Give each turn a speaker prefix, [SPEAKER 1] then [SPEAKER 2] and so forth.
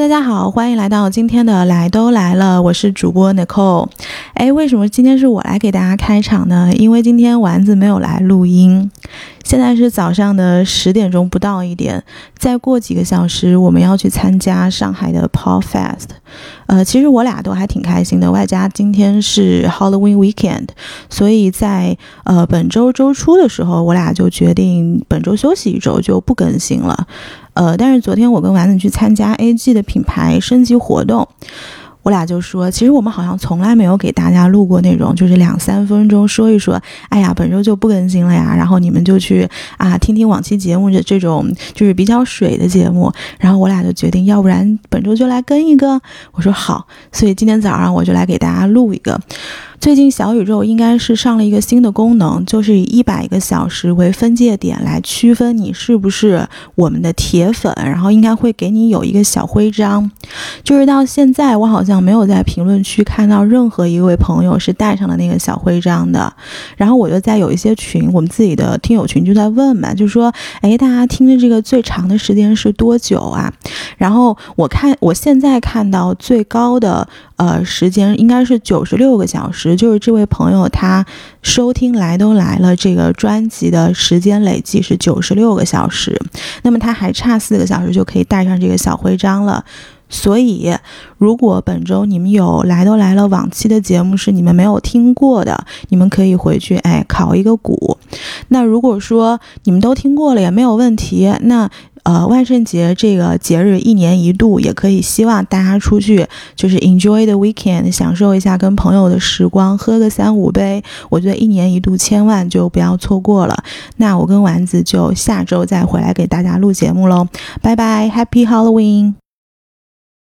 [SPEAKER 1] 大家好，欢迎来到今天的来都来了，我是主播 Nicole。哎，为什么今天是我来给大家开场呢？因为今天丸子没有来录音。现在是早上的十点钟不到一点，再过几个小时我们要去参加上海的 Pop Fest。呃，其实我俩都还挺开心的，外加今天是 Halloween weekend，所以在呃本周周初的时候，我俩就决定本周休息一周就不更新了。呃，但是昨天我跟丸子去参加 AG 的品牌升级活动。我俩就说，其实我们好像从来没有给大家录过那种，就是两三分钟说一说，哎呀，本周就不更新了呀，然后你们就去啊听听往期节目的这种就是比较水的节目。然后我俩就决定，要不然本周就来更一个。我说好，所以今天早上我就来给大家录一个。最近小宇宙应该是上了一个新的功能，就是以一百个小时为分界点来区分你是不是我们的铁粉，然后应该会给你有一个小徽章。就是到现在，我好像没有在评论区看到任何一位朋友是带上了那个小徽章的。然后我就在有一些群，我们自己的听友群就在问嘛，就说，哎，大家听的这个最长的时间是多久啊？然后我看我现在看到最高的。呃，时间应该是九十六个小时就是这位朋友他收听来都来了这个专辑的时间累计是九十六个小时，那么他还差四个小时就可以带上这个小徽章了。所以，如果本周你们有来都来了往期的节目是你们没有听过的，你们可以回去哎考一个鼓。那如果说你们都听过了也没有问题，那。呃，万圣节这个节日一年一度，也可以希望大家出去，就是 enjoy the weekend，享受一下跟朋友的时光，喝个三五杯。我觉得一年一度千万就不要错过了。那我跟丸子就下周再回来给大家录节目喽，拜拜，Happy Halloween。